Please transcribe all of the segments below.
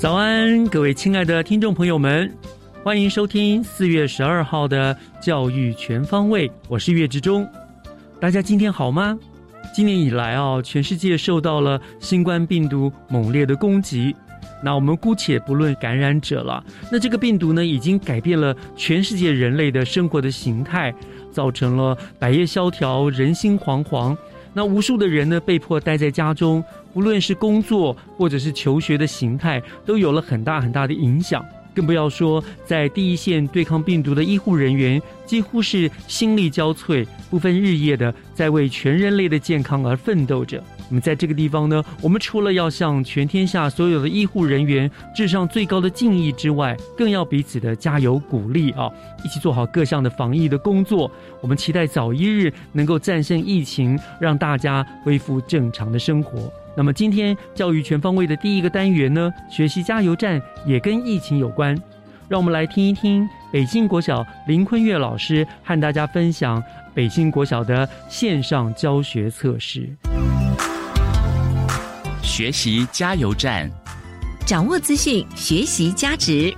早安，各位亲爱的听众朋友们，欢迎收听四月十二号的教育全方位，我是岳志忠。大家今天好吗？今年以来啊，全世界受到了新冠病毒猛烈的攻击。那我们姑且不论感染者了，那这个病毒呢，已经改变了全世界人类的生活的形态，造成了百业萧条、人心惶惶。那无数的人呢，被迫待在家中，无论是工作或者是求学的形态，都有了很大很大的影响。更不要说在第一线对抗病毒的医护人员，几乎是心力交瘁，不分日夜的在为全人类的健康而奋斗着。那么在这个地方呢，我们除了要向全天下所有的医护人员致上最高的敬意之外，更要彼此的加油鼓励啊，一起做好各项的防疫的工作。我们期待早一日能够战胜疫情，让大家恢复正常的生活。那么今天教育全方位的第一个单元呢，学习加油站也跟疫情有关，让我们来听一听北京国小林坤月老师和大家分享北京国小的线上教学测试。学习加油站，掌握资讯，学习加值。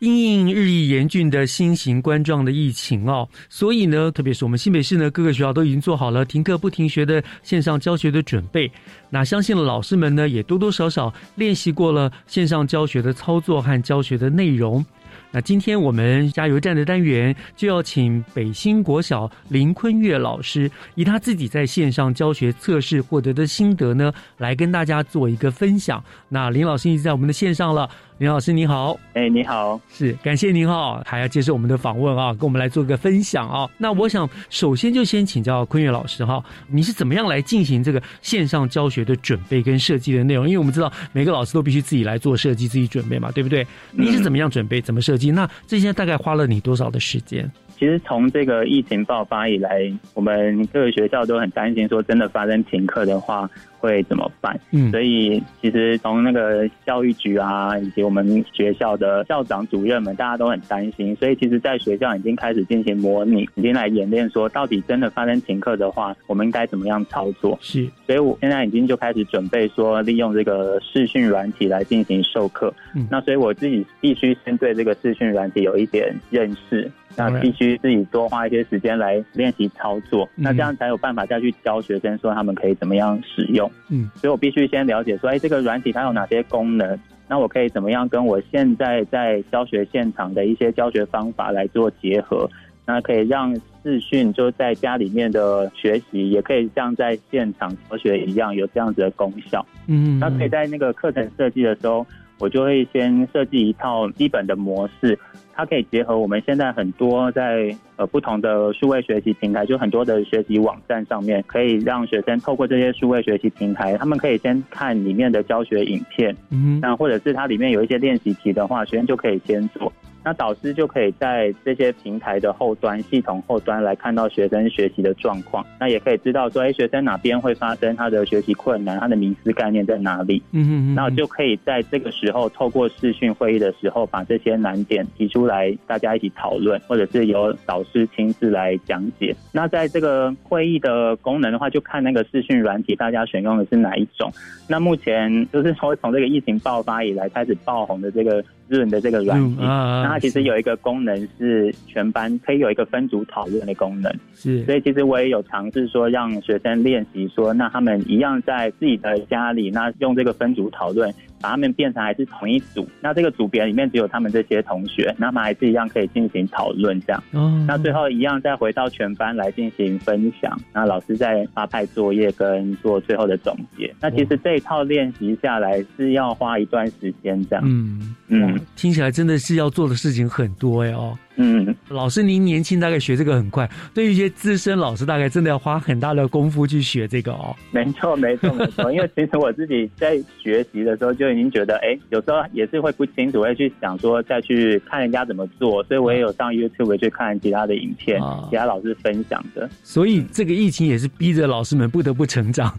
因应日益严峻的新型冠状的疫情哦，所以呢，特别是我们新北市呢，各个学校都已经做好了停课不停学的线上教学的准备。那相信老师们呢，也多多少少练习过了线上教学的操作和教学的内容。那今天我们加油站的单元就要请北新国小林坤月老师，以他自己在线上教学测试获得的心得呢，来跟大家做一个分享。那林老师已经在我们的线上了，林老师你好，哎，你好，是感谢您哈，还要接受我们的访问啊，跟我们来做个分享啊。那我想首先就先请教坤月老师哈，你是怎么样来进行这个线上教学的准备跟设计的内容？因为我们知道每个老师都必须自己来做设计、自己准备嘛，对不对？你是怎么样准备、怎么设计？那这些大概花了你多少的时间？其实从这个疫情爆发以来，我们各个学校都很担心，说真的发生停课的话会怎么办？嗯所以其实从那个教育局啊，以及我们学校的校长、主任们，大家都很担心。所以其实，在学校已经开始进行模拟，已经来演练，说到底真的发生停课的话，我们应该怎么样操作？是所以我现在已经就开始准备说，利用这个视讯软体来进行授课。嗯那所以我自己必须先对这个视讯软体有一点认识，那必须自己多花一些时间来练习操作，嗯那这样才有办法再去教学生说他们可以怎么样使用。嗯所以我必须先了解说，哎，这个软体它有哪些功能。那我可以怎么样跟我现在在教学现场的一些教学方法来做结合？那可以让视讯就在家里面的学习，也可以像在现场教学一样有这样子的功效。嗯，那可以在那个课程设计的时候，我就会先设计一套基本的模式，它可以结合我们现在很多在呃不同的数位学习平台，就很多的学习网站上面，可以让学生透过这些数位学习平台，他们可以先看里面的教学影片，嗯那或者是它里面有一些练习题的话，学生就可以先做。那导师就可以在这些平台的后端、系统后端来看到学生学习的状况，那也可以知道说，哎，学生哪边会发生他的学习困难，他的迷思概念在哪里。嗯嗯嗯，那我就可以在这个时候透过视讯会议的时候，把这些难点提出来，大家一起讨论，或者是由导师亲自来讲解。那在这个会议的功能的话，就看那个视讯软体大家选用的是哪一种。那目前就是说从这个疫情爆发以来开始爆红的这个。润的这个软体，那它其实有一个功能是全班可以有一个分组讨论的功能，是，所以其实我也有尝试说让学生练习说，那他们一样在自己的家里，那用这个分组讨论。把他们变成还是同一组，那这个组别里面只有他们这些同学，那么还是一样可以进行讨论这样。哦。那最后一样再回到全班来进行分享，那老师再发派作业跟做最后的总结。那其实这一套练习下来是要花一段时间这样。嗯嗯，听起来真的是要做的事情很多呀哦。嗯，老师，您年轻大概学这个很快，对于一些资深老师，大概真的要花很大的功夫去学这个哦。没错，没错，没错。因为其实我自己在学习的时候就已经觉得，哎，有时候也是会不清楚，会去想说再去看人家怎么做，所以我也有上 YouTube 去看其他的影片，其他老师分享的。所以这个疫情也是逼着老师们不得不成长，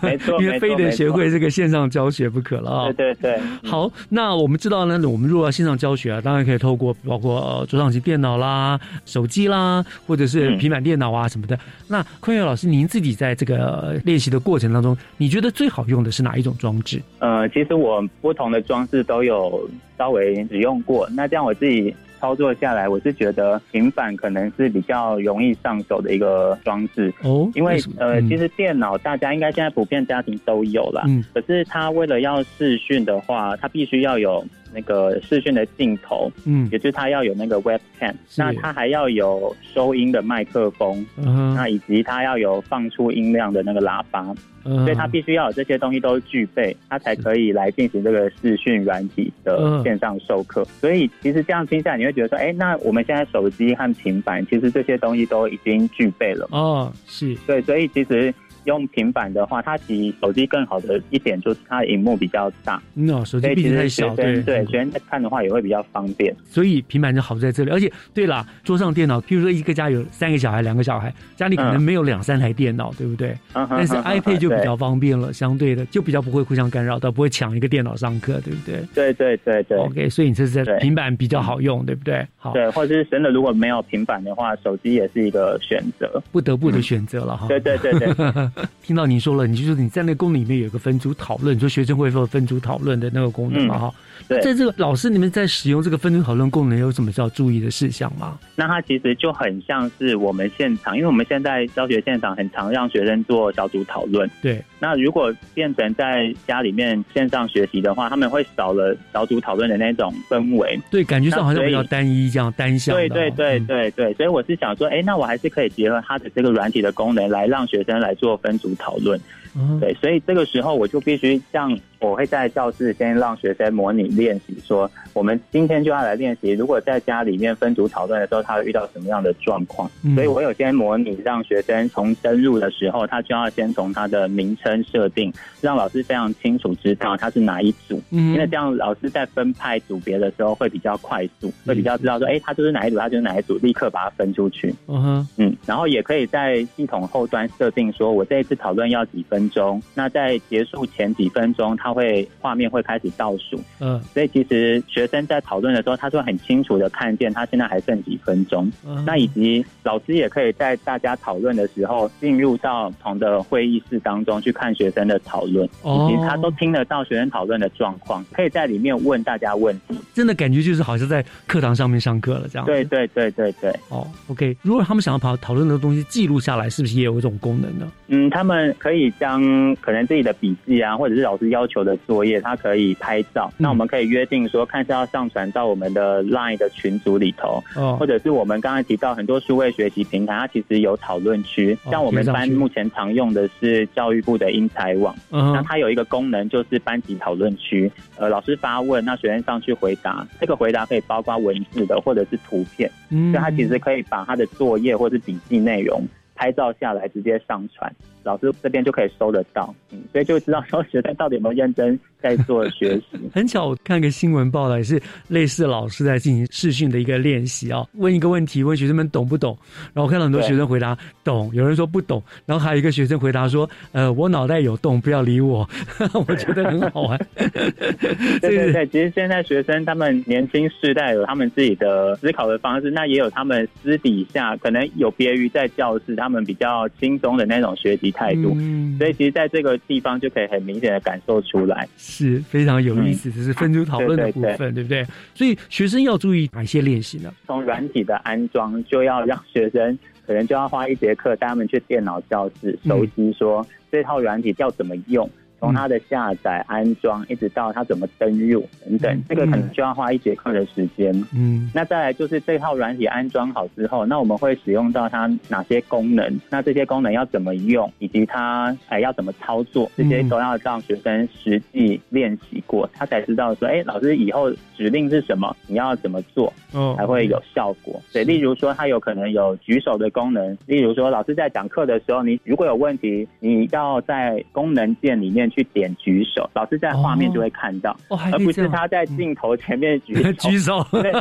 没错，因为非得学会这个线上教学不可了啊。对对对。好，那我们知道呢，我们如果要线上教学啊，当然可以透过包括桌上。电脑啦、手机啦，或者是平板电脑啊什么的。那坤岳老师，您自己在这个练习的过程当中，你觉得最好用的是哪一种装置？呃，其实我不同的装置都有稍微使用过。那这样我自己操作下来，我是觉得平板可能是比较容易上手的一个装置哦。因为呃，其实电脑大家应该现在普遍家庭都有了，嗯，可是它为了要视讯的话，它必须要有。那个视讯的镜头，嗯，也就是它要有那个 webcam，那它还要有收音的麦克风，嗯，那以及它要有放出音量的那个喇叭，所以它必须要有这些东西都具备，它才可以来进行这个视讯软体的线上授课。所以其实这样听下来，你会觉得说，哎，那我们现在手机和平板其实这些东西都已经具备了。哦，是对，所以其实。用平板的话，它比手机更好的一点就是它的荧幕比较大。嗯，手机毕竟太小，对对，学生在看的话也会比较方便。所以平板就好在这里。而且，对了，桌上电脑，譬如说一个家有三个小孩、两个小孩，家里可能没有两三台电脑，对不对？但是 iPad 就比较方便了，相对的就比较不会互相干扰，到不会抢一个电脑上课，对不对？对对对对。OK，所以你这是在平板比较好用，对不对？好。对，或者是真的如果没有平板的话，手机也是一个选择，不得不的选择了哈。对对对对。听到你说。了，你就是你在那个功能里面有个分组讨论，你说学生会做分组讨论的那个功能嘛哈。对，在这个老师你们在使用这个分组讨论功能有什么需要注意的事项吗？那它其实就很像是我们现场，因为我们现在教学现场很常让学生做小组讨论。对，那如果变成在家里面线上学习的话，他们会少了小组讨论的那种氛围。对，感觉上好像比较单一，这样单向。对对对对对，所以我是想说，哎，那我还是可以结合它的这个软体的功能，来让学生来做分组讨论。嗯对，所以这个时候我就必须像。我会在教室先让学生模拟练习，说我们今天就要来练习，如果在家里面分组讨论的时候，他会遇到什么样的状况？所以我有先模拟，让学生从登入的时候，他就要先从他的名称设定，让老师非常清楚知道他是哪一组，因为这样老师在分派组别的时候会比较快速，会比较知道说，哎，他就是哪一组，他就是哪一组，立刻把它分出去。嗯哼，嗯，然后也可以在系统后端设定，说我这一次讨论要几分钟，那在结束前几分钟。他会画面会开始倒数，嗯，所以其实学生在讨论的时候，他会很清楚的看见他现在还剩几分钟。嗯那以及老师也可以在大家讨论的时候，进入到同的会议室当中去看学生的讨论，以及他都听得到学生讨论的状况，可以在里面问大家问题。真的感觉就是好像在课堂上面上课了这样。对对对对对。哦，OK，如果他们想要把讨论的东西记录下来，是不是也有一种功能呢？嗯，他们可以将可能自己的笔记啊，或者是老师要求。的作业，它可以拍照。那我们可以约定说，看是要上传到我们的 LINE 的群组里头，或者是我们刚才提到很多数位学习平台，它其实有讨论区。像我们班目前常用的是教育部的英才网，那它有一个功能就是班级讨论区。呃，老师发问，那学生上去回答，这个回答可以包括文字的或者是图片，所以他其实可以把他的作业或是笔记内容。拍照下来直接上传，老师这边就可以收得到，嗯，所以就知道说学生到底有没有认真在做学习。很巧，我看个新闻报道，也是类似老师在进行试训的一个练习啊，问一个问题，问学生们懂不懂，然后我看到很多学生回答懂，有人说不懂，然后还有一个学生回答说，呃，我脑袋有洞，不要理我，我觉得很好玩。对对对，其实现在学生他们年轻世代有他们自己的思考的方式，那也有他们私底下可能有别于在教室他们比较轻松的那种学习态度，嗯所以其实在这个地方就可以很明显的感受出来。是非常有意思，这是分组讨论的部分，对不对？所以学生要注意哪些练习呢？从软体的安装，就要让学生可能就要花一节课带他们去电脑教室嗯熟悉说这套软体要怎么用。从它的下载、安装，一直到它怎么登入等等嗯，这个可能需要花一节课的时间。嗯。那再来就是这套软体安装好之后，那我们会使用到它哪些功能？那这些功能要怎么用，以及它哎要怎么操作，这些都要让学生实际练习过，他才知道说，哎，老师以后指令是什么，你要怎么做哦才会有效果。对，例如说它有可能有举手的功能，例如说老师在讲课的时候，你如果有问题，你要在功能键里面去点举手，老师在画面就会看到，哦，而不是他在镜头前面举手。举手，对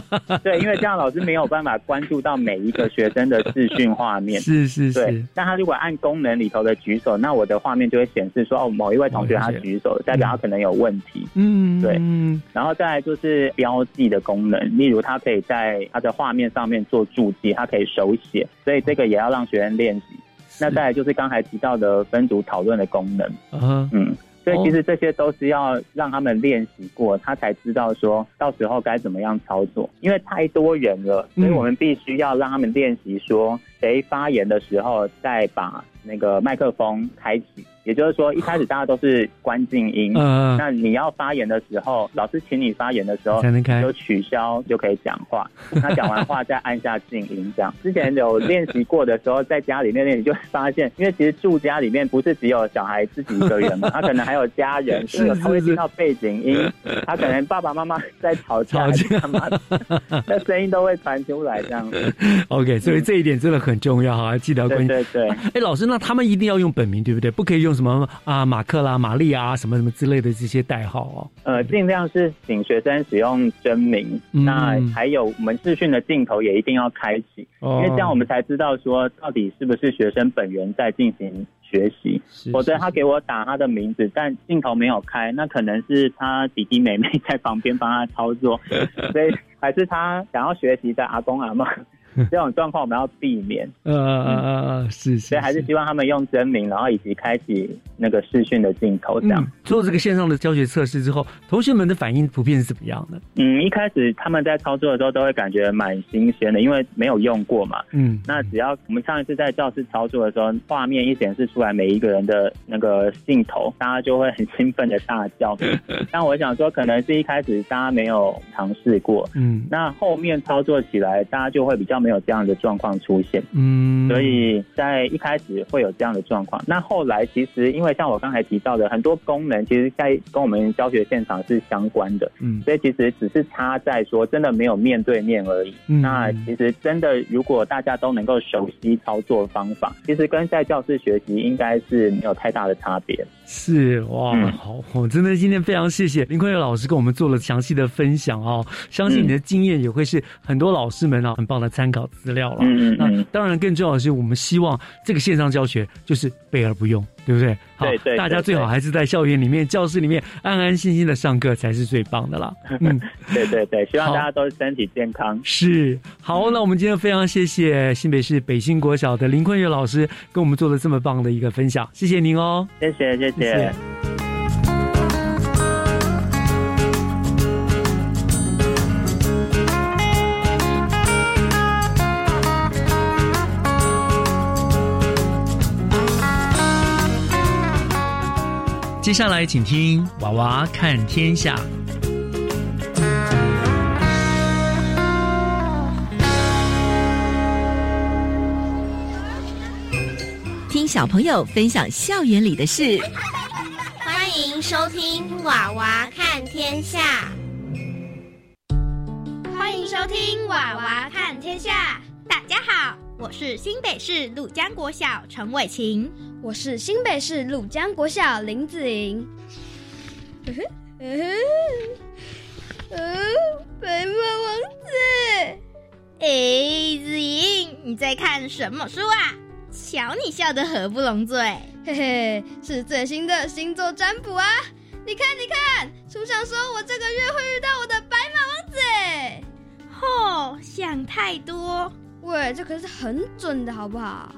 对，因为这样老师没有办法关注到每一个学生的视讯画面。是是对是，，那他如果按功能里头的举手，那我的画面就会显示说，哦，某一位同学他举手，代表他可能有问题。嗯，对嗯然后再来就是标记的功能，例如他可以在他的画面上面做注记，他可以手写，所以这个也要让学生练习。那再来就是刚才提到的分组讨论的功能，啊，嗯，所以哦其实这些都是要让他们练习过，他才知道说到时候该怎么样操作。因为太多人了，嗯所以我们必须要让他们练习说，谁发言的时候再把那个麦克风开启。也就是说，一开始大家都是关静音，嗯，那你要发言的时候，老师请你发言的时候才，能开就取消就可以讲话。那讲完话再按下静音，这样。之前有练习过的时候，在家里面练习就会发现，因为其实住家里面不是只有小孩自己一个人嘛，他可能还有家人，是他会听到背景音，他可能爸爸妈妈在吵架吵还是架干嘛的，那声音都会传出来，这样子。OK，所以这一点真的很重要哈，记得要关。对对。哎，老师，那他们一定要用本名对不对？不可以用什么啊马克啦、玛丽啊什么什么之类的这些代号哦。呃，尽量是请学生使用真名，嗯那还有我们视讯的镜头也一定要开启，哦因为这样我们才知道说到底是不是学生本人在进行学习，否则他给我打他的名字，但镜头没有开，那可能是他弟弟妹妹在旁边帮他操作，所以还是他想要学习的阿公阿妈。这种状况我们要避免，呃呃呃呃，是是，所以还是希望他们用真名，然后以及开启那个视讯的镜头，这样。嗯，做这个线上的教学测试之后，同学们的反应普遍是怎么样的？嗯，一开始他们在操作的时候都会感觉蛮新鲜的，因为没有用过嘛。嗯，那只要我们上一次在教室操作的时候，画面一显示出来每一个人的那个镜头，大家就会很兴奋的大叫。但我想说，可能是一开始大家没有尝试过，嗯那后面操作起来，大家就会比较没有这样的状况出现。嗯，所以在一开始会有这样的状况，那后来其实因为像我刚才提到的很多功能，其实在跟我们教学现场是相关的，嗯所以其实只是差在说真的没有面对面而已。嗯那其实真的如果大家都能够熟悉操作方法，其实跟在教室学习应该是没有太大的差别。是哇，嗯好，我真的今天非常谢谢林坤月老师跟我们做了详细的分享哦，相信你的经验也会是很多老师们啊很棒的参考资料了。那嗯嗯那，当然，更重要的是，我们希望这个线上教学就是备而不用，对不对？好对对大家最好还是在校园里面、教室里面安安心心的上课才是最棒的啦。嗯，对对对，希望大家都身体健康。是好，那我们今天非常谢谢新北市北新国小的林坤岳老师跟我们做了这么棒的一个分享，谢谢您哦。谢谢谢谢谢谢。接下来请听《娃娃看天下》。听小朋友分享校园里的事。欢迎收听《娃娃看天下》。欢迎收听《娃娃看天下》。大家好，我是新北市鲁江国小陈伟琴。我是新北市鲁江国小林子莹。嗯哼，嗯，白马王子。哎，子莹，你在看什么书啊？瞧你笑得合不拢嘴。嘿嘿，是最新的星座占卜啊！你看，你看，书上说我这个月会遇到我的白马王子。吼，想太多。喂，这可是很准的，好不好？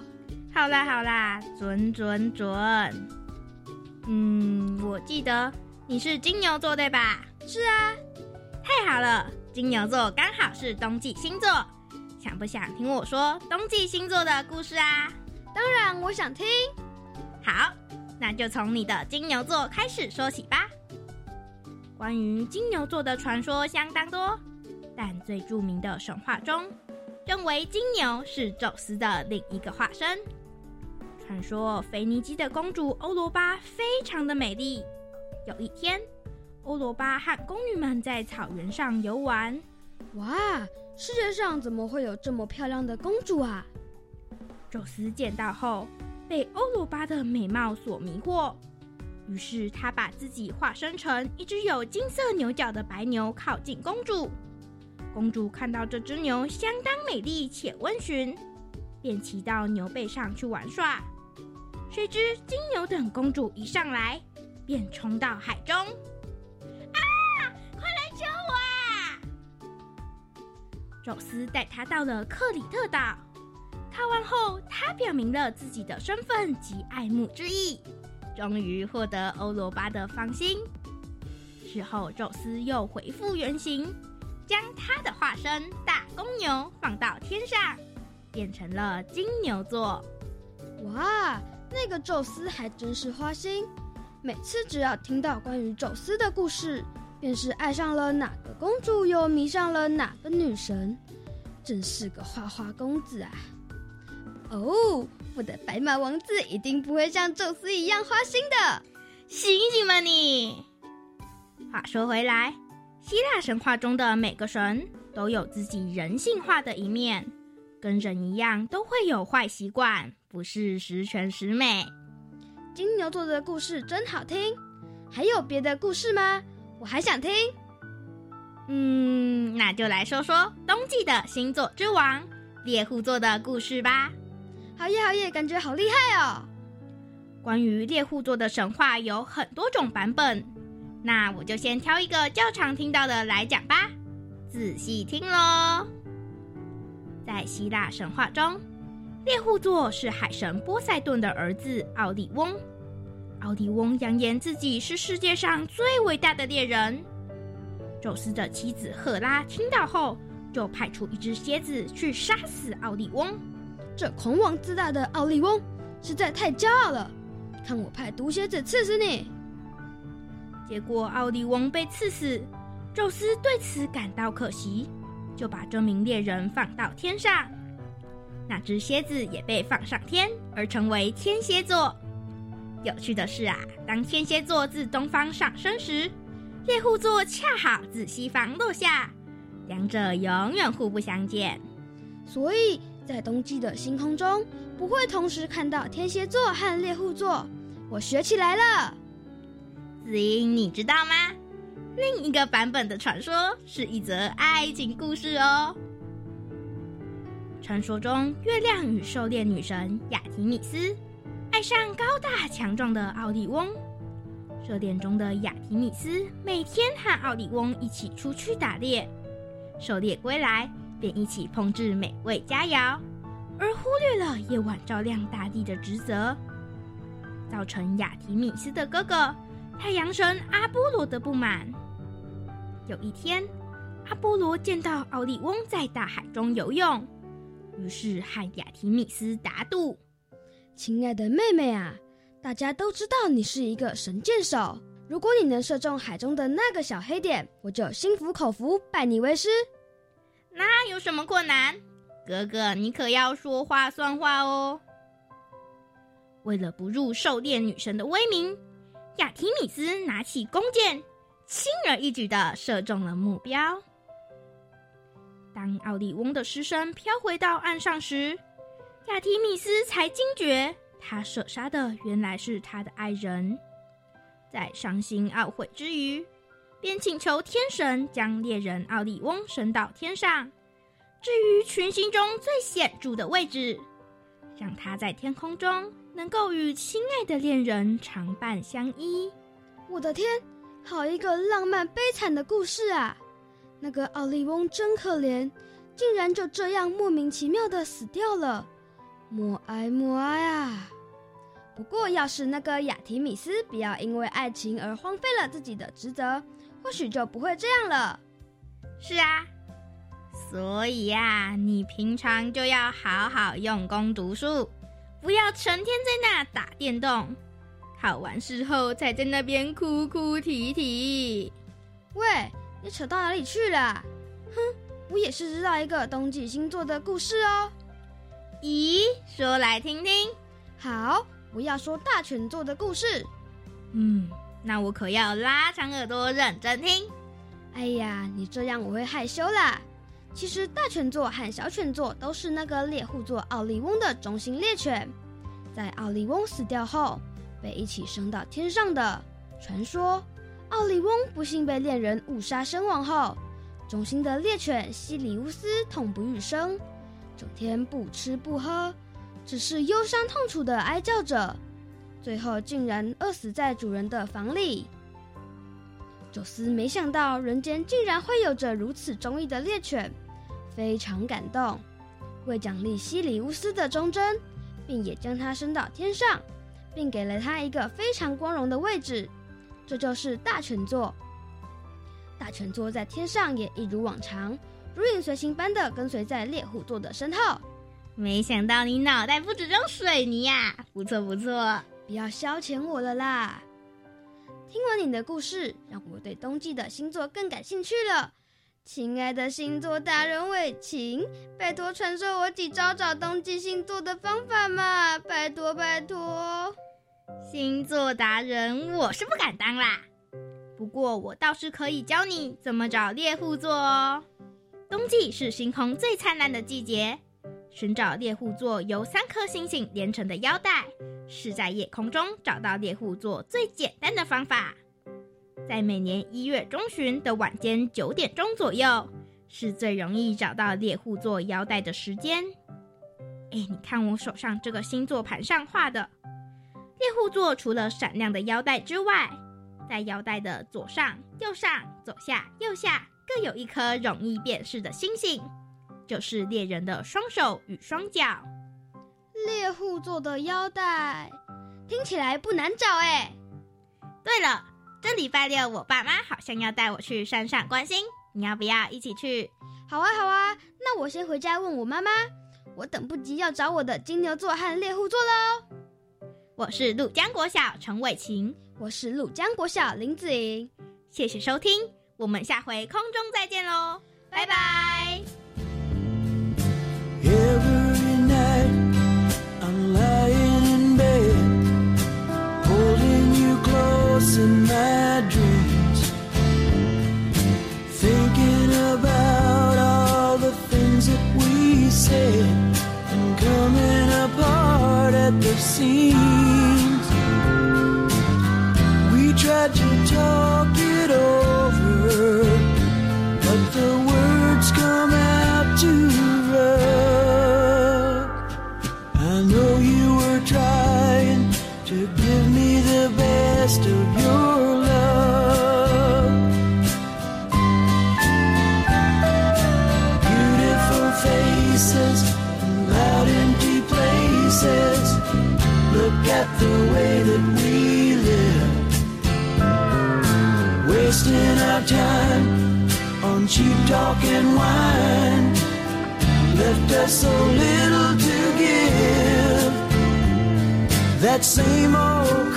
好啦好啦，准准准。嗯，我记得你是金牛座对吧？是啊。太好了，金牛座刚好是冬季星座。想不想听我说冬季星座的故事啊？当然，我想听。好，那就从你的金牛座开始说起吧。关于金牛座的传说相当多，但最著名的神话中，认为金牛是宙斯的另一个化身。传说腓尼基的公主欧罗巴非常的美丽。有一天，欧罗巴和宫女们在草原上游玩。哇！世界上怎么会有这么漂亮的公主啊？宙斯见到后，被欧罗巴的美貌所迷惑，于是他把自己化身成一只有金色牛角的白牛，靠近公主。公主看到这只牛相当美丽且温驯，便骑到牛背上去玩耍。谁知金牛等公主一上来，便冲到海中。啊！快来救我！啊宙斯带他到了克里特岛，靠完后，他表明了自己的身份及爱慕之意，终于获得欧罗巴的芳心。之后，宙斯又恢复原形，将他的化身大公牛放到天上，变成了金牛座。哇，那个宙斯还真是花心，每次只要听到关于宙斯的故事。便是爱上了哪个公主，又迷上了哪个女神，真是个花花公子啊！哦，我的白马王子一定不会像宙斯一样花心的，醒醒吧你！话说回来，希腊神话中的每个神都有自己人性化的一面，跟人一样都会有坏习惯，不是十全十美。金牛座的故事真好听，还有别的故事吗？我还想听，嗯，那就来说说冬季的星座之王猎户座的故事吧。好耶好耶，感觉好厉害哦！关于猎户座的神话有很多种版本，那我就先挑一个较常听到的来讲吧。仔细听喽。在希腊神话中，猎户座是海神波塞顿的儿子奥利翁。奥利翁扬言自己是世界上最伟大的猎人。宙斯的妻子赫拉听到后，就派出一只蝎子去杀死奥利翁。这狂妄自大的奥利翁实在太骄傲了，看我派毒蝎子刺死你！结果奥利翁被刺死，宙斯对此感到可惜，就把这名猎人放到天上。那只蝎子也被放上天，而成为天蝎座。有趣的是啊，当天蝎座自东方上升时，猎户座恰好自西方落下，两者永远互不相见。所以在冬季的星空中，不会同时看到天蝎座和猎户座。我学起来了。子英，你知道吗？另一个版本的传说是一则爱情故事哦。传说中，月亮与狩猎女神雅提米斯。爱上高大强壮的奥利翁，热恋中的雅提米斯每天和奥利翁一起出去打猎，狩猎归来便一起烹制美味佳肴，而忽略了夜晚照亮大地的职责，造成雅提米斯的哥哥太阳神阿波罗的不满。有一天，阿波罗见到奥利翁在大海中游泳，于是和雅提米斯打赌。亲爱的妹妹啊，大家都知道你是一个神箭手。如果你能射中海中的那个小黑点，我就心服口服，拜你为师。那有什么困难？哥哥，你可要说话算话哦。为了不入狩猎女神的威名，亚提米斯拿起弓箭，轻而易举的射中了目标。当奥利翁的尸身飘回到岸上时，亚提米斯才惊觉，他射杀的原来是他的爱人。在伤心懊悔之余，便请求天神将猎人奥利翁升到天上。至于群星中最显著的位置，让他在天空中能够与亲爱的恋人常伴相依。我的天，好一个浪漫悲惨的故事啊！那个奥利翁真可怜，竟然就这样莫名其妙的死掉了。默哀默哀啊！不过，要是那个雅提米斯不要因为爱情而荒废了自己的职责，或许就不会这样了。是啊。所以呀，你平常就要好好用功读书，不要成天在那打电动。考完试后才在那边哭哭啼啼。喂，你扯到哪里去了？哼，我也是知道一个冬季星座的故事哦。咦，说来听听。好，我要说大犬座的故事。嗯，那我可要拉长耳朵认真听。哎呀，你这样我会害羞啦。其实大犬座和小犬座都是那个猎户座奥利翁的中心猎犬，在奥利翁死掉后被一起升到天上的。传说奥利翁不幸被恋人误杀身亡后，中心的猎犬西里乌斯痛不欲生，整天不吃不喝，只是忧伤痛楚的哀叫着，最后竟然饿死在主人的房里。宙斯没想到人间竟然会有着如此忠义的猎犬。非常感动，为奖励西里乌斯的忠贞，并也将他升到天上，并给了他一个非常光荣的位置。这就是大犬座。大犬座在天上也一如往常，如影随形般的跟随在猎户座的身后。没想到你脑袋不止装水泥呀！不错不错，不要消遣我了啦！听完你的故事，让我对冬季的星座更感兴趣了。亲爱的星座达人伟晴，拜托传授我几招找冬季星座的方法嘛！拜托拜托，星座达人我是不敢当啦，不过我倒是可以教你怎么找猎户座哦。冬季是星空最灿烂的季节，寻找猎户座由三颗星星连成的腰带，是在夜空中找到猎户座最简单的方法。在每年一月中旬的晚间九点钟左右，是最容易找到猎户座腰带的时间。哎，你看我手上这个星座盘上画的猎户座，除了闪亮的腰带之外，在腰带的左上、右上、左下、右下各有一颗容易辨识的星星，就是猎人的双手与双脚。猎户座的腰带听起来不难找哎。对了。这礼拜六，我爸妈好像要带我去山上观星，你要不要一起去？好啊，好啊，那我先回家问我妈妈。我等不及要找我的金牛座和猎户座喽。我是陆江国小陈伟晴，我是陆江国小林子莹，谢谢收听，我们下回空中再见喽，拜拜。In my dreams, thinking about all the things that we said and coming apart at the seams. We tried to talk it over, but the words come wasting our time on cheap talk and wine, left us so little to give. That same old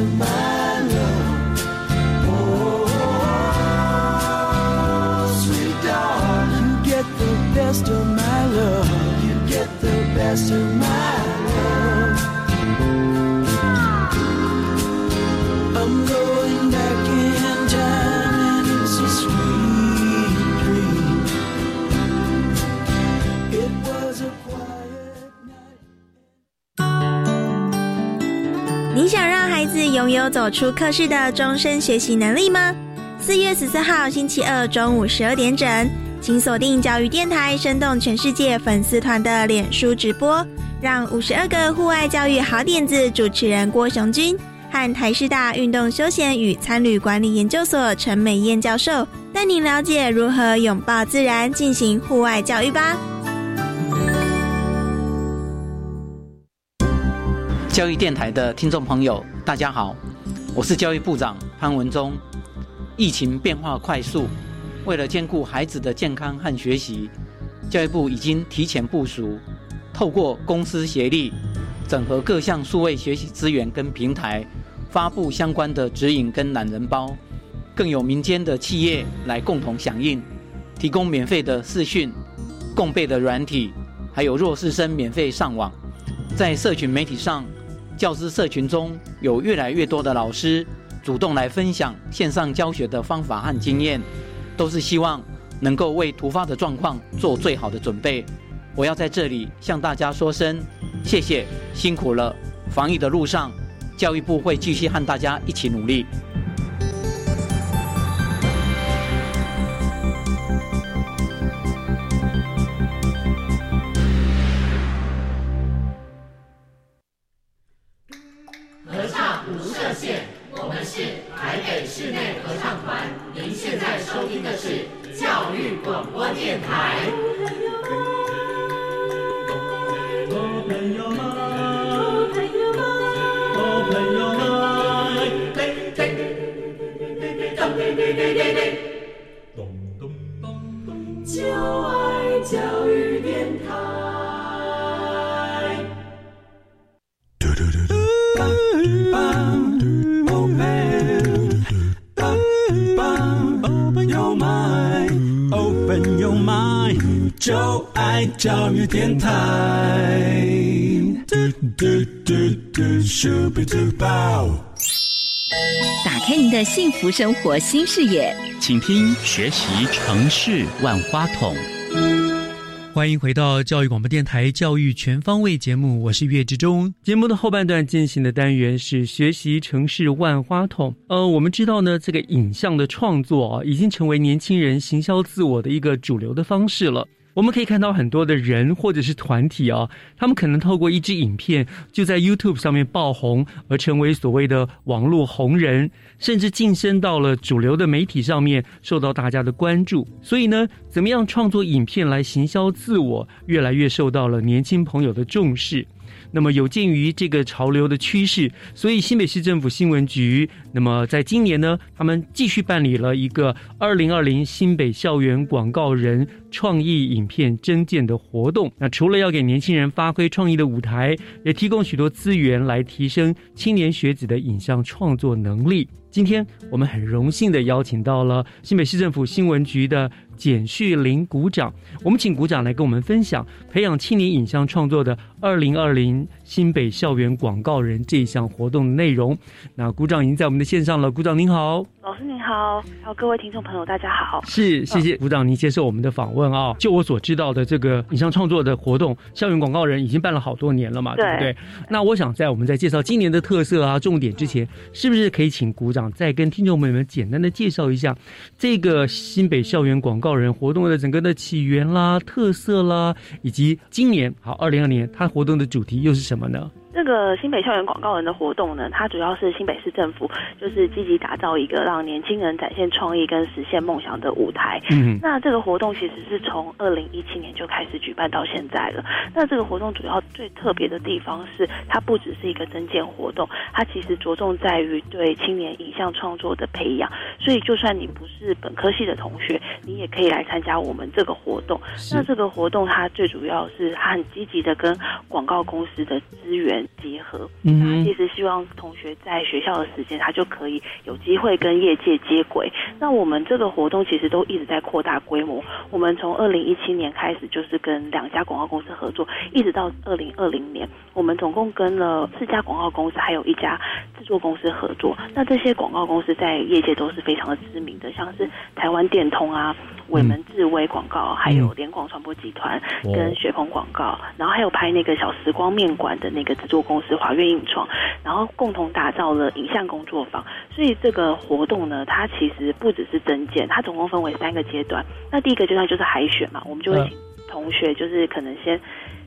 my 拥有走出课室的终身学习能力吗？四月十四号星期二中午十二点整，请锁定教育电台“生动全世界”粉丝团的脸书直播，让五十二个户外教育好点子主持人郭雄君和台师大运动休闲与参旅管理研究所陈美燕教授带您了解如何拥抱自然进行户外教育吧。教育电台的听众朋友，大家好，我是教育部长潘文忠。疫情变化快速，为了兼顾孩子的健康和学习，教育部已经提前部署，透过公司协力，整合各项数位学习资源跟平台，发布相关的指引跟懒人包，更有民间的企业来共同响应，提供免费的视讯、共备的软体，还有弱势生免费上网。在社群媒体上，教师社群中有越来越多的老师。主动来分享线上教学的方法和经验，都是希望能够为突发的状况做最好的准备。我要在这里向大家说声谢谢，辛苦了！防疫的路上，教育部会继续和大家一起努力。幸福生活新视野，请听学习城市万花筒。欢迎回到教育广播电台教育全方位节目，我是岳志忠。节目的后半段进行的单元是学习城市万花筒。呃，我们知道呢，这个影像的创作啊，已经成为年轻人行销自我的一个主流的方式了。我们可以看到很多的人或者是团体啊，他们可能透过一支影片就在 YouTube 上面爆红，而成为所谓的网络红人，甚至晋升到了主流的媒体上面，受到大家的关注。所以呢，怎么样创作影片来行销自我，越来越受到了年轻朋友的重视。那么有鉴于这个潮流的趋势，所以新北市政府新闻局，那么在今年呢，他们继续办理了一个二零二零新北校园广告人创意影片征件的活动。那除了要给年轻人发挥创意的舞台，也提供许多资源来提升青年学子的影像创作能力。今天我们很荣幸的邀请到了新北市政府新闻局的简旭林股长，我们请股长来跟我们分享培养青年影像创作的二零二零新北校园广告人这一项活动的内容。那鼓掌已经在我们的线上了，鼓掌您好，老师您好，还有各位听众朋友大家好。是谢谢鼓掌您接受我们的访问啊。就我所知道的这个影像创作的活动，校园广告人已经办了好多年了嘛，对不对？那我想在我们在介绍今年的特色啊、重点之前，是不是可以请鼓掌再跟听众朋友们简单的介绍一下这个新北校园广告人活动的整个的起源啦、特色啦，以及今年好二零二年它活动的主题又是什么呢？这个新北校园广告人的活动呢，它主要是新北市政府就是积极打造一个让年轻人展现创意跟实现梦想的舞台。嗯，那这个活动其实是从二零一七年就开始举办到现在了。那这个活动主要最特别的地方是，它不只是一个增建活动，它其实着重在于对青年影像创作的培养。所以，就算你不是本科系的同学，你也可以来参加我们这个活动。那这个活动它最主要是它很积极的跟广告公司的资源。结合。嗯其实希望同学在学校的时间，他就可以有机会跟业界接轨。那我们这个活动其实都一直在扩大规模。我们从二零一七年开始，就是跟两家广告公司合作，一直到二零二零年，我们总共跟了四家广告公司，还有一家制作公司合作。那这些广告公司在业界都是非常的知名的，像是台湾电通啊、伟门智威广告，还有联广传播集团哦跟雪峰广告，然后还有拍那个小时光面馆的那个制作公司华苑影创，然后共同打造了影像工作坊。所以这个活动呢，它其实不只是增建，它总共分为三个阶段。那第一个阶段就是海选嘛，我们就会请同学就是可能先。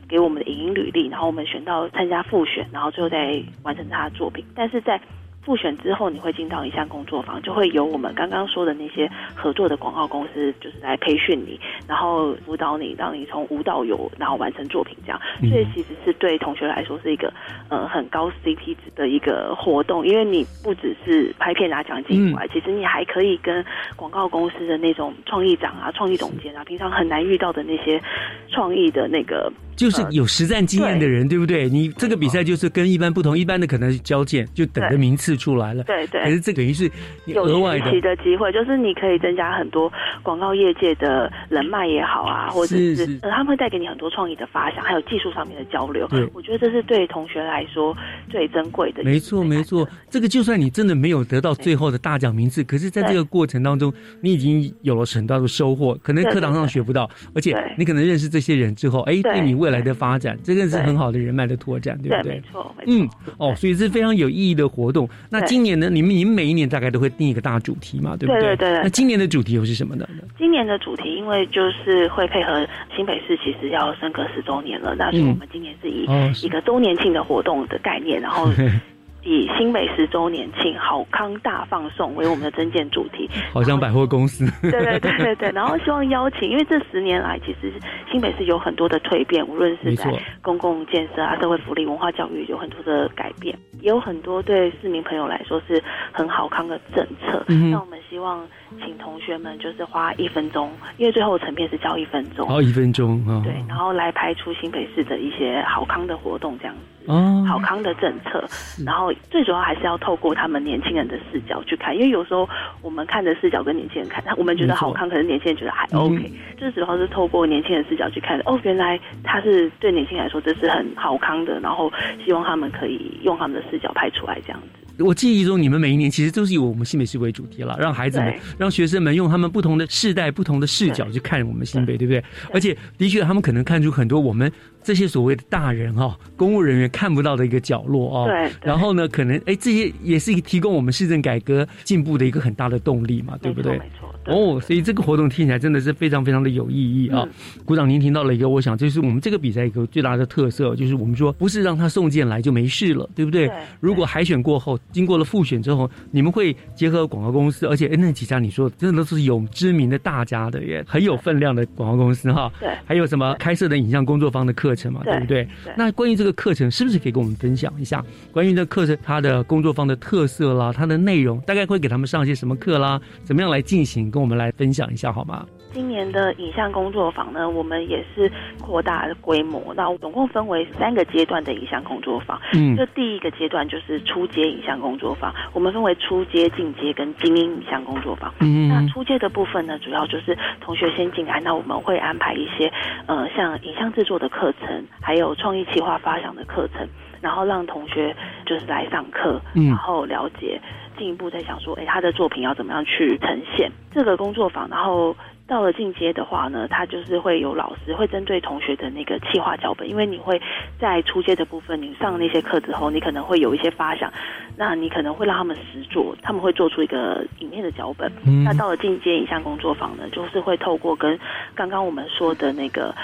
给我们的影音履历，然后我们选到参加复选，然后最后再完成他的作品。但是在复选之后，你会进到一项工作坊，就会有我们刚刚说的那些合作的广告公司，就是来培训你，然后辅导你，让你从无到有，然后完成作品这样。嗯。所以其实是对同学来说是一个呃很高 CP 值的一个活动，因为你不只是拍片拿奖金以外，其实你还可以跟广告公司的那种创意长啊、创意总监啊，平常很难遇到的那些创意的那个就是有实战经验的人，对不对？你这个比赛就是跟一般不同，一般的可能是交件，就等着名次出来了。对对可是这等于是你有额外的，的机会，就是你可以增加很多广告业界的人脉也好啊，或者是是是呃，他们会带给你很多创意的发想，还有技术上面的交流对。我觉得这是对同学来说最珍贵的。没错没错。这个就算你真的没有得到最后的大奖名次，可是在这个过程当中，你已经有了很大的收获。可能课堂上学不到，而且你可能认识这些人之后，哎，对你未来的发展，这个是很好的人脉的拓展，对不对没？错，没错。嗯，哦，所以是非常有意义的活动。那今年呢？你们你们每一年大概都会定一个大主题嘛，对不对对对对对那今年的主题又是什么呢？今年的主题，因为就是会配合新北市其实要升格十周年了，那所以嗯我们今年是以一个周年庆的活动的概念，然后 以新北十周年庆好康大放送为我们的增建主题。好像百货公司。对对对对对，然后希望邀请，因为这十年来其实新北市有很多的蜕变，无论是在公共建设啊、社会福利、文化教育有很多的改变，也有很多对市民朋友来说是很好康的政策。嗯那我们希望请同学们就是花一分钟，因为最后成片是交一分钟，好，一分钟啊。对，然后来拍出新北市的一些好康的活动这样子。哦，好康的政策，然后最主要还是要透过他们年轻人的视角去看，因为有时候我们看的视角跟年轻人看，我们觉得好康，可是年轻人觉得还 OK，、就是主要是透过年轻人视角去看，哦，原来他是对年轻人来说这是很好康的，然后希望他们可以用他们的视角拍出来这样子。我记忆中，你们每一年其实都是以我们新北市为主题了，让孩子们、让学生们用他们不同的世代、不同的视角去看我们新北，对不对？而且，的确，他们可能看出很多我们这些所谓的大人哈、公务人员看不到的一个角落哦。对对然后呢，可能哎，这些也是提供我们市政改革进步的一个很大的动力嘛，对不对？没错。哦，所以这个活动听起来真的是非常非常的有意义啊！鼓掌，您听到了一个，我想这是我们这个比赛一个最大的特色，就是我们说不是让他送件来就没事了，对不对？对如果海选过后，经过了复选之后，你们会结合广告公司，而且哎那几家你说真的都是有知名的大家的耶，很有分量的广告公司哈。对还有什么开设的影像工作坊的课程嘛，对对不对？对那关于这个课程，是不是可以跟我们分享一下关于这课程它的工作坊的特色啦，它的内容，大概会给他们上些什么课啦，怎么样来进行，跟我们来分享一下好吗？今年的影像工作坊呢，我们也是扩大规模，那总共分为三个阶段的影像工作坊。嗯就第一个阶段就是初阶影像工作坊，我们分为初阶、进阶跟精英影像工作坊。嗯那初阶的部分呢，主要就是同学先进来，那我们会安排一些呃像影像制作的课程，还有创意企划发想的课程，然后让同学就是来上课，嗯然后了解。进一步在想说，哎，他的作品要怎么样去呈现这个工作坊，然后到了进阶的话呢，他就是会有老师会针对同学的那个企划脚本，因为你会在初阶的部分，你上那些课之后，你可能会有一些发想，那你可能会让他们实做，他们会做出一个影片的脚本。那到了进阶影像工作坊呢，就是会透过跟刚刚我们说的那个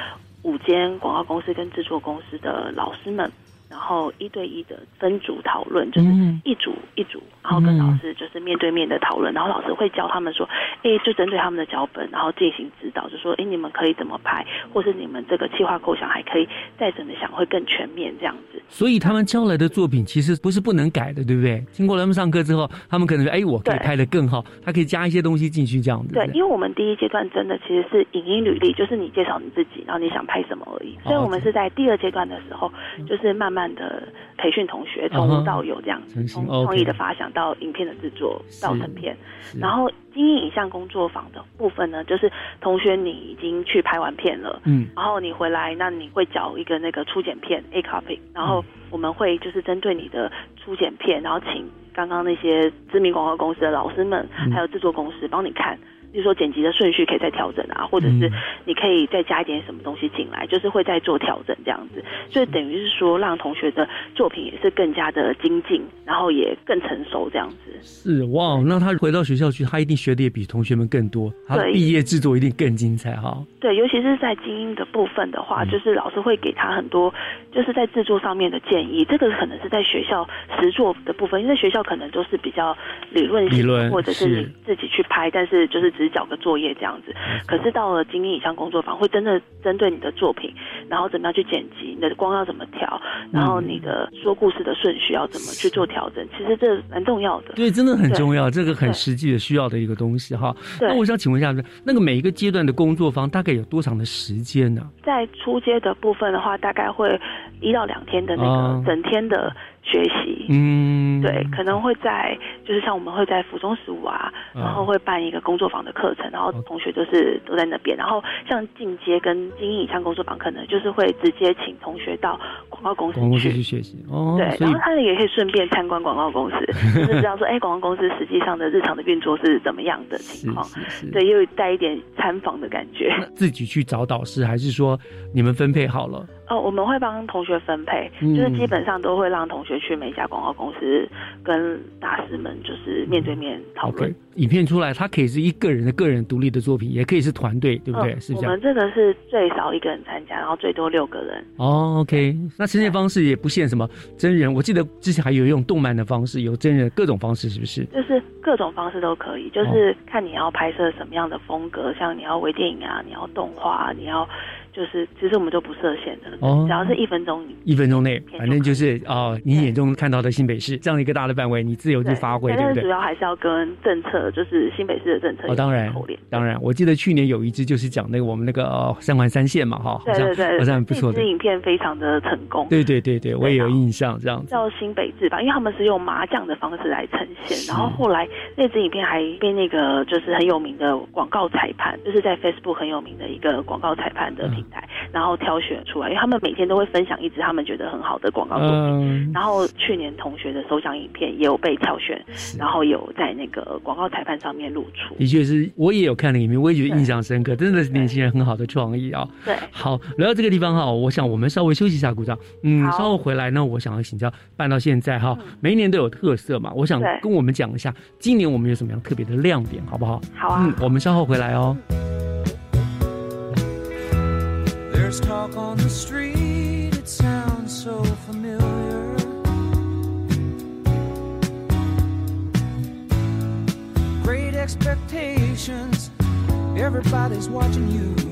五间广告公司跟制作公司的老师们。然后一对一的分组讨论，就是嗯一组一组，然后跟老师就是面对面的讨论，然后老师会教他们说，哎，就针对他们的脚本，然后进行指导，就说，哎，你们可以怎么拍，或是你们这个企划构想还可以再怎么想，会更全面这样子。所以他们交来的作品其实不是不能改的，对不对？经过他们上课之后，他们可能说，哎，我可以拍的更好，他可以加一些东西进去，这样子。对，因为我们第一阶段真的其实是影音履历，就是你介绍你自己，然后你想拍什么而已。所以我们是在第二阶段的时候，就是慢慢慢的培训同学，从无到有这样子，从创意的发想到影片的制作到成片。然后精英影像工作坊的部分呢，就是同学你已经去拍完片了，嗯。然后你回来，那你会找一个那个初剪片 A copy，然后我们会就是针对你的初剪片，然后请刚刚那些知名广告公司的老师们，嗯。还有制作公司帮你看。比如说剪辑的顺序可以再调整啊，或者是嗯你可以再加一点什么东西进来，就是会再做调整这样子，所以等于是说让同学的作品也是更加的精进，然后也更成熟这样子。是哇，那他回到学校去，他一定学的也比同学们更多，他对毕业制作一定更精彩哈。对，尤其是在精英的部分的嗯话，就是老师会给他很多，就是在制作上面的建议。这个可能是在学校实作的部分，因为学校可能都是比较理论性，理论或者是是你自己去拍，但是就是只是交个作业这样子。可是到了精英影像工作坊，会真的针对你的作品，然后怎么样去剪辑，你的光要怎么调，然后你的说故事的顺序要怎么去做调整，其实这蛮重要的。对，真的很重要，这个很实际的需要的一个东西哈。那我想请问一下，那个每一个阶段的工作坊大概有多长的时间呢？在初阶的部分的话，大概会一到两天的那哦个整天的学习。嗯，对，可能会在就是像我们会在府中十五啊，嗯然后会办一个工作坊的课程，然后同学就是都在那边。然后像进阶跟精英以上工作坊，可能就是会直接请同学到广告公司去去学习哦，对，然后他们也可以顺便参观广告公司，就是知道说，哎，广告公司实际上的日常的运作是怎么样的情况。对，又有带一点参访的感觉。自己去找导师，还是说你们分配好了？哦，我们会帮同学分配，嗯就是基本上都会让同学去每家广告公司跟大师们就是面对面讨论。影片出来，它可以是一个人的个人独立的作品，也可以是团队，对不对？嗯是这样我们。这个是最少一个人参加，然后最多六个人。哦，OK，那呈现方式也不限什么真人，我记得之前还有用动漫的方式，有真人各种方式，是不是？就是各种方式都可以，就是看你要拍摄什么样的风格，像你要微电影啊，你要动画啊，你要就是其实我们就不设限的，哦只要是一分钟一分钟内，反正就是哦，你眼中看到的新北市这样一个大的范围，你自由去发挥，对不对？主要还是要跟政策，就是新北市的政策哦，当然。，当然，我记得去年有一支就是讲那个我们那个呃三环三线嘛，哈，好像对对对，好像不错的这支，影片非常的成功。对对对对，我也有印象这样。叫新北制吧，因为他们是用麻将的方式来呈现，然后后来那支影片还被那个就是很有名的广告裁判，就是在 Facebook 很有名的一个广告裁判的平台，然后挑选出来，因为他们每天都会分享一支他们觉得很好的广告作品。嗯，然后去年同学的首奖影片也有被挑选，然后有在那个广告裁判上面露出。的确是，我也有看了影片，我也觉得印象深刻，真的是年轻人很好的创意啊。对，好，聊到这个地方哈，我想我们稍微休息一下，鼓掌。嗯，稍后回来呢，我想要请教办到现在哈，每一年都有特色嘛，我想跟我们讲一下，今年我们有什么样特别的亮点，好不好？好啊嗯，我们稍后回来哦。There's talk on the street, it sounds so familiar. Great expectations, everybody's watching you.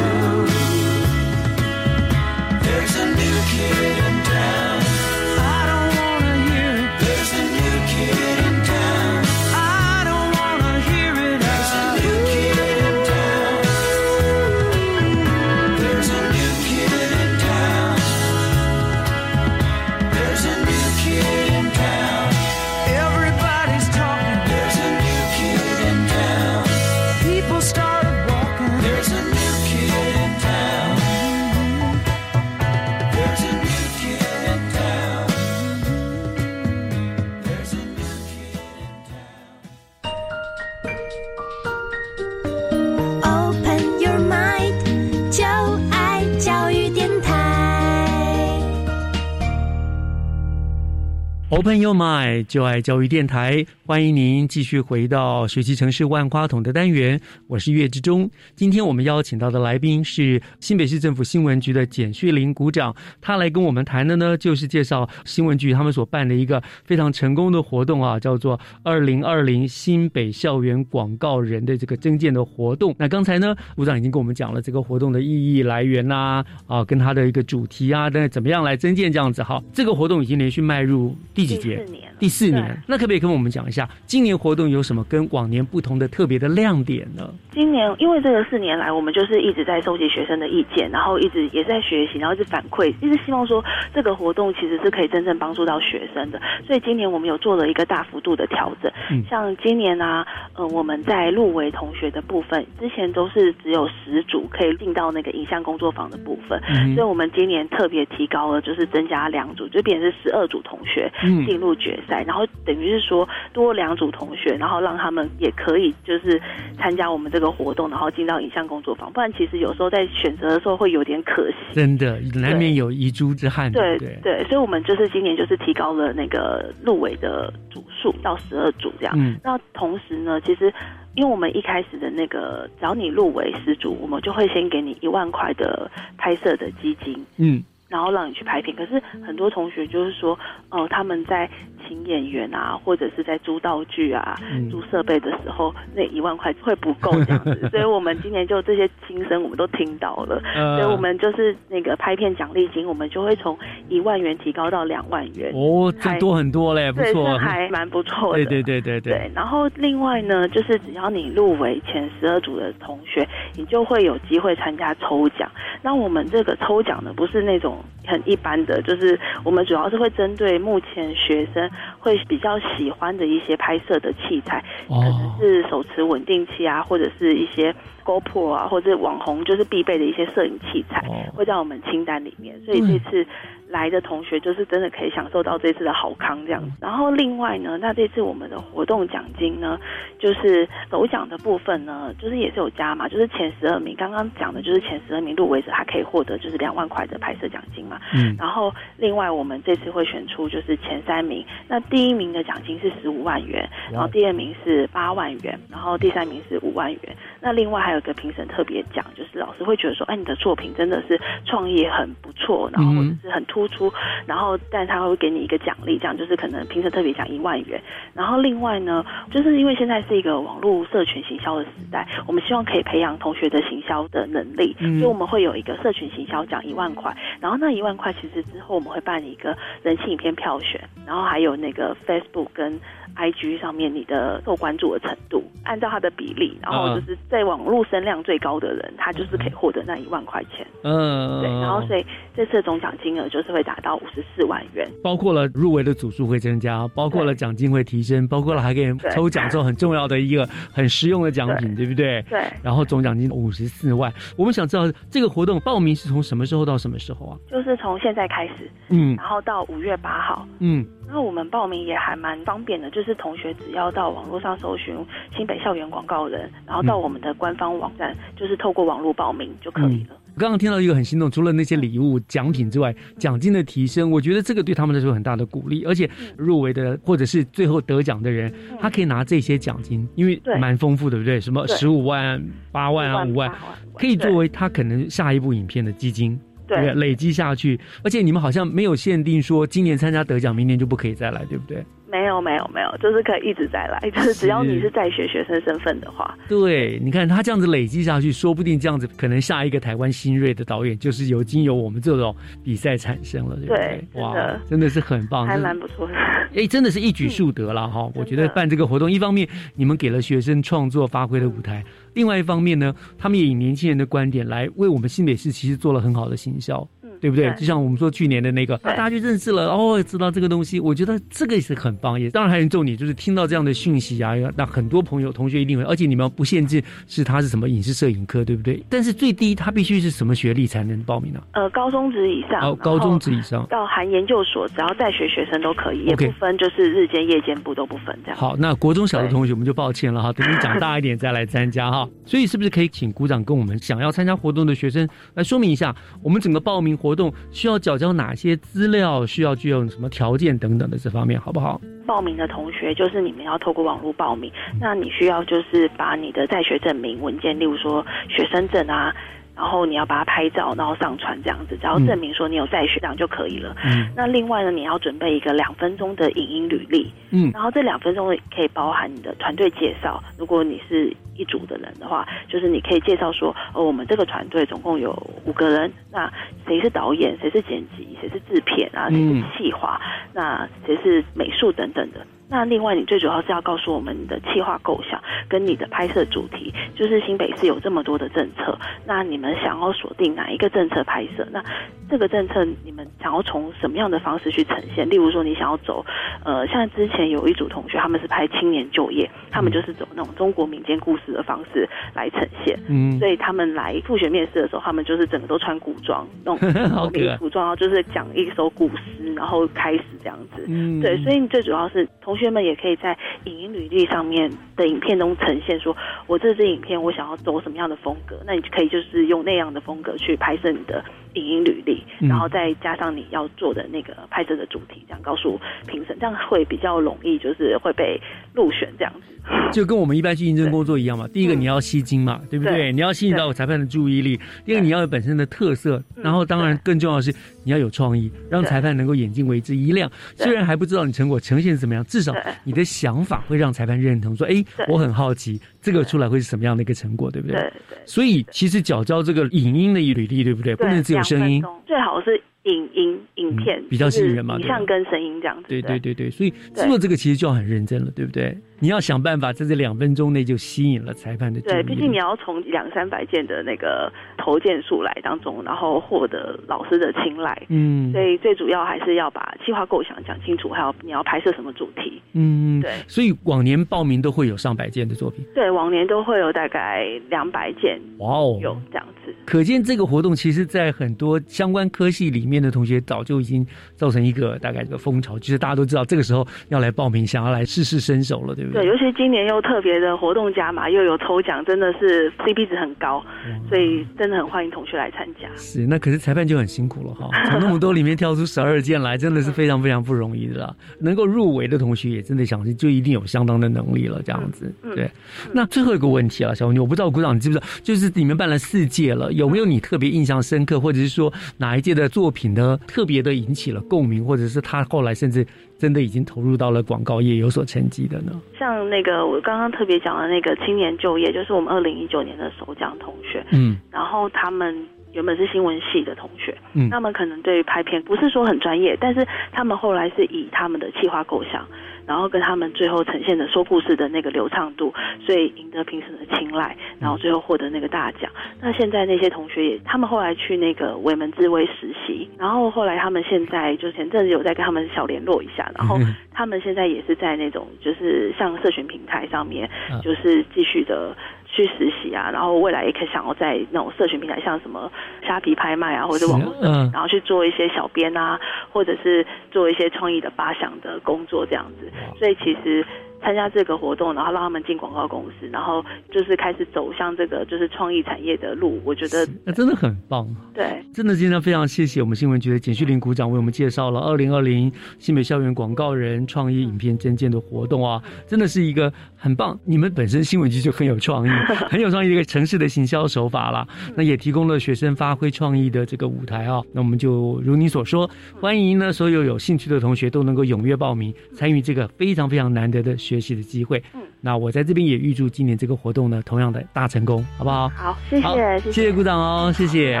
Open Your Mind，就爱教育电台，欢迎您继续回到学习城市万花筒的单元，我是岳志忠。今天我们邀请到的来宾是新北市政府新闻局的简旭林股长，他来跟我们谈的呢，就是介绍新闻局他们所办的一个非常成功的活动啊，叫做“二零二零新北校园广告人”的这个征件的活动。那刚才呢，股长已经跟我们讲了这个活动的意义来源啦、啊，跟它的一个主题啊，等怎么样来征件这样子哈。这个活动已经连续迈入第几届？第四年了第四年。那可不可以跟我们讲一下，今年活动有什么跟往年不同的特别的亮点呢？今年因为这个四年来，我们就是一直在收集学生的意见，然后一直也在学习，然后一直反馈，一直希望说这个活动其实是可以真正帮助到学生的。所以今年我们有做了一个大幅度的调整，嗯像今年啊，呃，我们在入围同学的部分，之前都是只有十组可以进到那个影像工作坊的部分，嗯所以我们今年特别提高了，就是增加两组，就变成是十二组同学嗯进入决赛，然后等于是说多两组同学，然后让他们也可以就是参加我们这个活动，然后进到影像工作坊。不然其实有时候在选择的时候会有点可惜。真的难免有遗珠之憾，对对？对，所以我们就是今年就是提高了那个入围的组数到十二组这样。嗯那同时呢，其实因为我们一开始的那个，只要你入围十组，我们就会先给你一万块的拍摄的基金。嗯然后让你去拍片。可是很多同学就是说，呃，他们在请演员啊，或者是在租道具啊、嗯租设备的时候，那一万块会不够这样子。所以我们今年就这些心声我们都听到了，呃所以我们就是那个拍片奖励金，我们就会从一万元提高到两万元。哦，这多很多嘞，不，错，还蛮不错的。对对对对对对，然后另外呢，就是只要你入围前十二组的同学，你就会有机会参加抽奖。那我们这个抽奖呢，不是那种很一般的，就是我们主要是会针对目前学生会比较喜欢的一些拍摄的器材，哦。可能是手持稳定器啊，或者是一些 GoPro 啊，或者网红就是必备的一些摄影器材，会在我们清单里面。所以这次来的同学就是真的可以享受到这次的好康这样子。然后另外呢，那这次我们的活动奖金呢，就是首奖的部分呢，就是也是有加嘛，就是前十二名，刚刚讲的就是前十二名入围者，他可以获得就是两万块的拍摄奖金嘛。嗯然后另外我们这次会选出就是前三名，那第一名的奖金是十五万元，然后第二名是八万元，然后第三名是五万元。那另外还有一个评审特别讲，就是老师会觉得说，哎，你的作品真的是创意很不错，然后或者是很突出，然后但他会给你一个奖励，这样就是可能评审特别奖一万元。然后另外呢，就是因为现在是一个网络社群行销的时代，我们希望可以培养同学的行销的能力，嗯所以我们会有一个社群行销奖一万块，然后那一万块其实之后我们会办一个人气影片票选，然后还有那个 Facebook 跟 IG 上面你的受关注的程度，按照它的比例，然后就是在网络声量最高的人，他就是可以获得那一万块钱。嗯，对，然后所以这次的总奖金额就是会达到五十四万元。包括了入围的组数会增加，包括了奖金会提升，包括了还可以抽奖之后很重要的一个很实用的奖品，对不对？对。然后总奖金五十四万，我们想知道这个活动报名是从什么时候到什么时候啊？就是从现在开始，嗯然后到五月八号，嗯，那我们报名也还蛮方便的，就是同学只要到网络上搜寻新北校园广告人，然后到我们的官方网站，就是透过网络报名就可以了。我刚刚听到一个很心动，除了那些礼物奖品之外，奖金的提升，我觉得这个对他们来说很大的鼓励。而且入围的或者是最后得奖的人，他可以拿这些奖金，因为对蛮丰富的，对不对？什么十五万、八万啊、五万，可以作为他可能下一部影片的基金。对对，累积下去，而且你们好像没有限定说今年参加得奖，明年就不可以再来，对不对？没有没有没有，就是可以一直再来，就是只要你是在学学生身份的话，对，你看他这样子累积下去，说不定这样子，可能下一个台湾新锐的导演就是由经由我们这种比赛产生了，对不对？对哇真的，是很棒，还蛮不错的。哎，真的是一举数得了哈！我觉得办这个活动，一方面你们给了学生创作发挥的舞台，另外一方面呢，他们也以年轻人的观点来为我们新北市其实做了很好的行销，对不对？就像我们说去年的那个，大家就认识了，哦，知道这个东西，我觉得这个也是很棒。也当然还有重点就是听到这样的讯息啊，那很多朋友同学一定会，而且你们不限制是他是什么影视摄影科，对不对？但是最低他必须是什么学历才能报名呢、呃，高中职以上，哦，高中职以上。到含研究所，只要在学学生都可以，也不分就是日间、夜间部都不分这样。好，那国中小的同学我们就抱歉了哈，等你长大一点再来参加哈。所以是不是可以请鼓掌跟我们想要参加活动的学生来说明一下，我们整个报名活活动需要缴交哪些资料，需要具有什么条件等等的这方面，好不好？报名的同学就是你们要透过网络报名，那你需要就是把你的在学证明文件，例如说学生证啊。然后你要把它拍照，然后上传这样子，只要证明说你有在学，这样就可以了。嗯那另外呢，你要准备一个两分钟的影音履历，嗯然后这两分钟可以包含你的团队介绍。如果你是一组的人的话，就是你可以介绍说，呃，我们这个团队总共有五个人，那谁是导演，谁是剪辑，谁是制片啊，谁是嗯企划，那谁是美术等等的。那另外，你最主要是要告诉我们你的企划构想跟你的拍摄主题，就是新北市有这么多的政策，那你们想要锁定哪一个政策拍摄？那这个政策你们想要从什么样的方式去呈现？例如说，你想要走，呃，像之前有一组同学他们是拍青年就业，他们就是走那种中国民间故事的方式来呈现，嗯所以他们来复学面试的时候，他们就是整个都穿古装，那种好可爱古装，然后就是讲一首古诗，然后开始这样子。嗯对，所以你最主要是同学们也可以在影音履历上面的影片中呈现说，我这支影片我想要走什么样的风格，那你可以就是用那样的风格去拍摄你的影音履历，嗯然后再加上你要做的那个拍摄的主题，这样告诉评审，这样会比较容易就是会被入选这样子。就跟我们一般去应征工作一样嘛。第一个你要吸睛嘛，对不对？对你要吸引到裁判的注意力。第二个你要有本身的特色，然后当然更重要的是你要有创意，让裁判能够眼睛为之一亮。虽然还不知道你成果呈现是怎么样，至少你的想法会让裁判认同，说：“哎，我很好奇这个出来会是什么样的一个成果，对不对？”对对。所以其实脚交这个影音的履历，对不对？不能只有声音最好是影音影片、比较吸引人嘛影像跟声音这样子。对对对对，所以做这个其实就要很认真了，对不对？你要想办法在这两分钟内就吸引了裁判的注意对，毕竟你要从两三百件的那个投件数来当中，然后获得老师的青睐。嗯所以最主要还是要把计划构想讲清楚，还有你要拍摄什么主题。嗯，对所以往年报名都会有上百件的作品。对，往年都会有大概两百件，哇哦，有这样子。可见这个活动其实，在很多相关科系里面的同学，早就已经造成一个大概一个风潮，就是大家都知道这个时候要来报名，想要来试试身手了，对不对？对，尤其今年又特别的活动加码，又有抽奖，真的是 CP 值很高，所以真的很欢迎同学来参加。是，那可是裁判就很辛苦了哈，从那么多里面挑出十二件来，真的是非常非常不容易的啦。能够入围的同学也真的想就一定有相当的能力了，这样子。对，那最后一个问题啊，小红，我不知道鼓掌你知不知道，就是你们办了四届了，有没有你特别印象深刻，或者是说哪一届的作品呢特别的引起了共鸣，或者是他后来甚至真的已经投入到了广告业有所成绩的呢？像那个我刚刚特别讲的那个青年就业，就是我们二零一九年的首奖同学，嗯，然后他们。原本是新闻系的同学，嗯他们可能对于拍片不是说很专业，但是他们后来是以他们的企划构想，然后跟他们最后呈现的说故事的那个流畅度，所以赢得评审的青睐，然后最后获得那个大奖。那现在那些同学也，他们后来去那个维门智威实习，然后后来他们现在就前阵子有在跟他们小联络一下，然后他们现在也是在那种就是像社群平台上面，就是继续的。去实习啊，然后未来也可以想要在那种社群平台，像什么虾皮拍卖啊，或者网络，嗯然后去做一些小编啊，或者是做一些创意的发想的工作这样子。所以其实参加这个活动，然后让他们进广告公司，然后就是开始走向这个就是创意产业的路，我觉得那真的很棒。对。真的今天非常谢谢我们新闻局的简旭林股长为我们介绍了二零二零新北校园广告人创意影片征件的活动啊，真的是一个很棒。你们本身新闻局就很有创意，很有创意的一个城市的行销手法啦。那也提供了学生发挥创意的这个舞台啊。那我们就如你所说，欢迎呢所有有兴趣的同学都能够踊跃报名，参与这个非常非常难得的学习的机会。那我在这边也预祝今年这个活动呢同样的大成功，好不好？好，谢好谢，谢谢鼓掌哦，谢谢。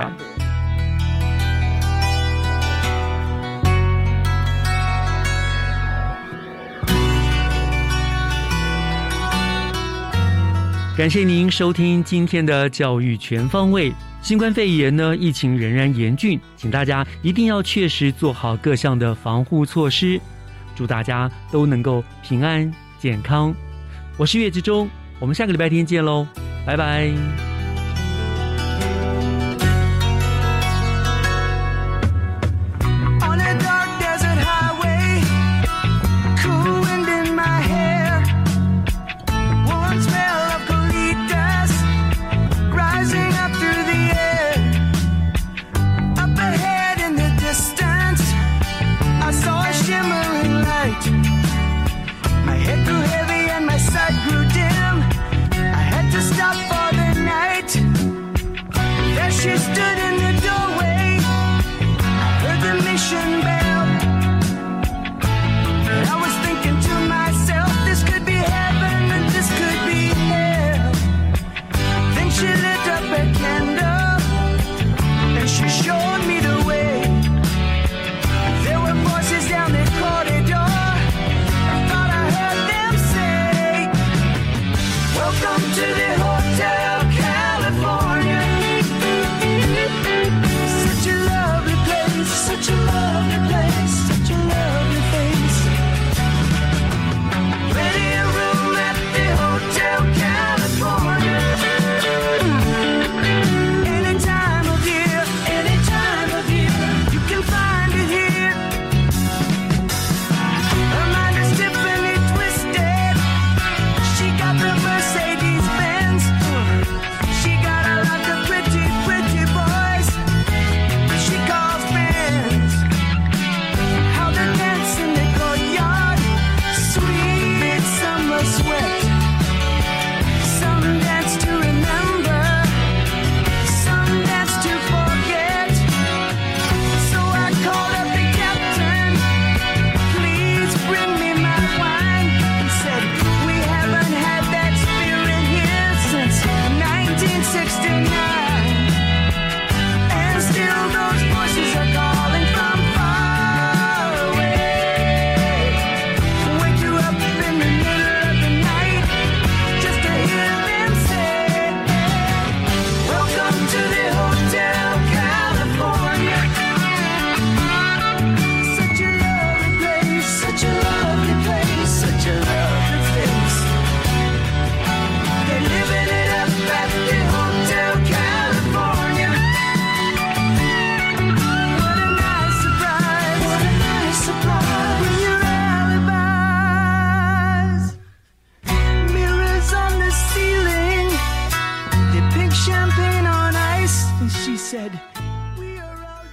感谢您收听今天的教育全方位。新冠肺炎呢，疫情仍然严峻，请大家一定要确实做好各项的防护措施。祝大家都能够平安健康。我是岳志忠，我们下个礼拜天见喽，拜拜。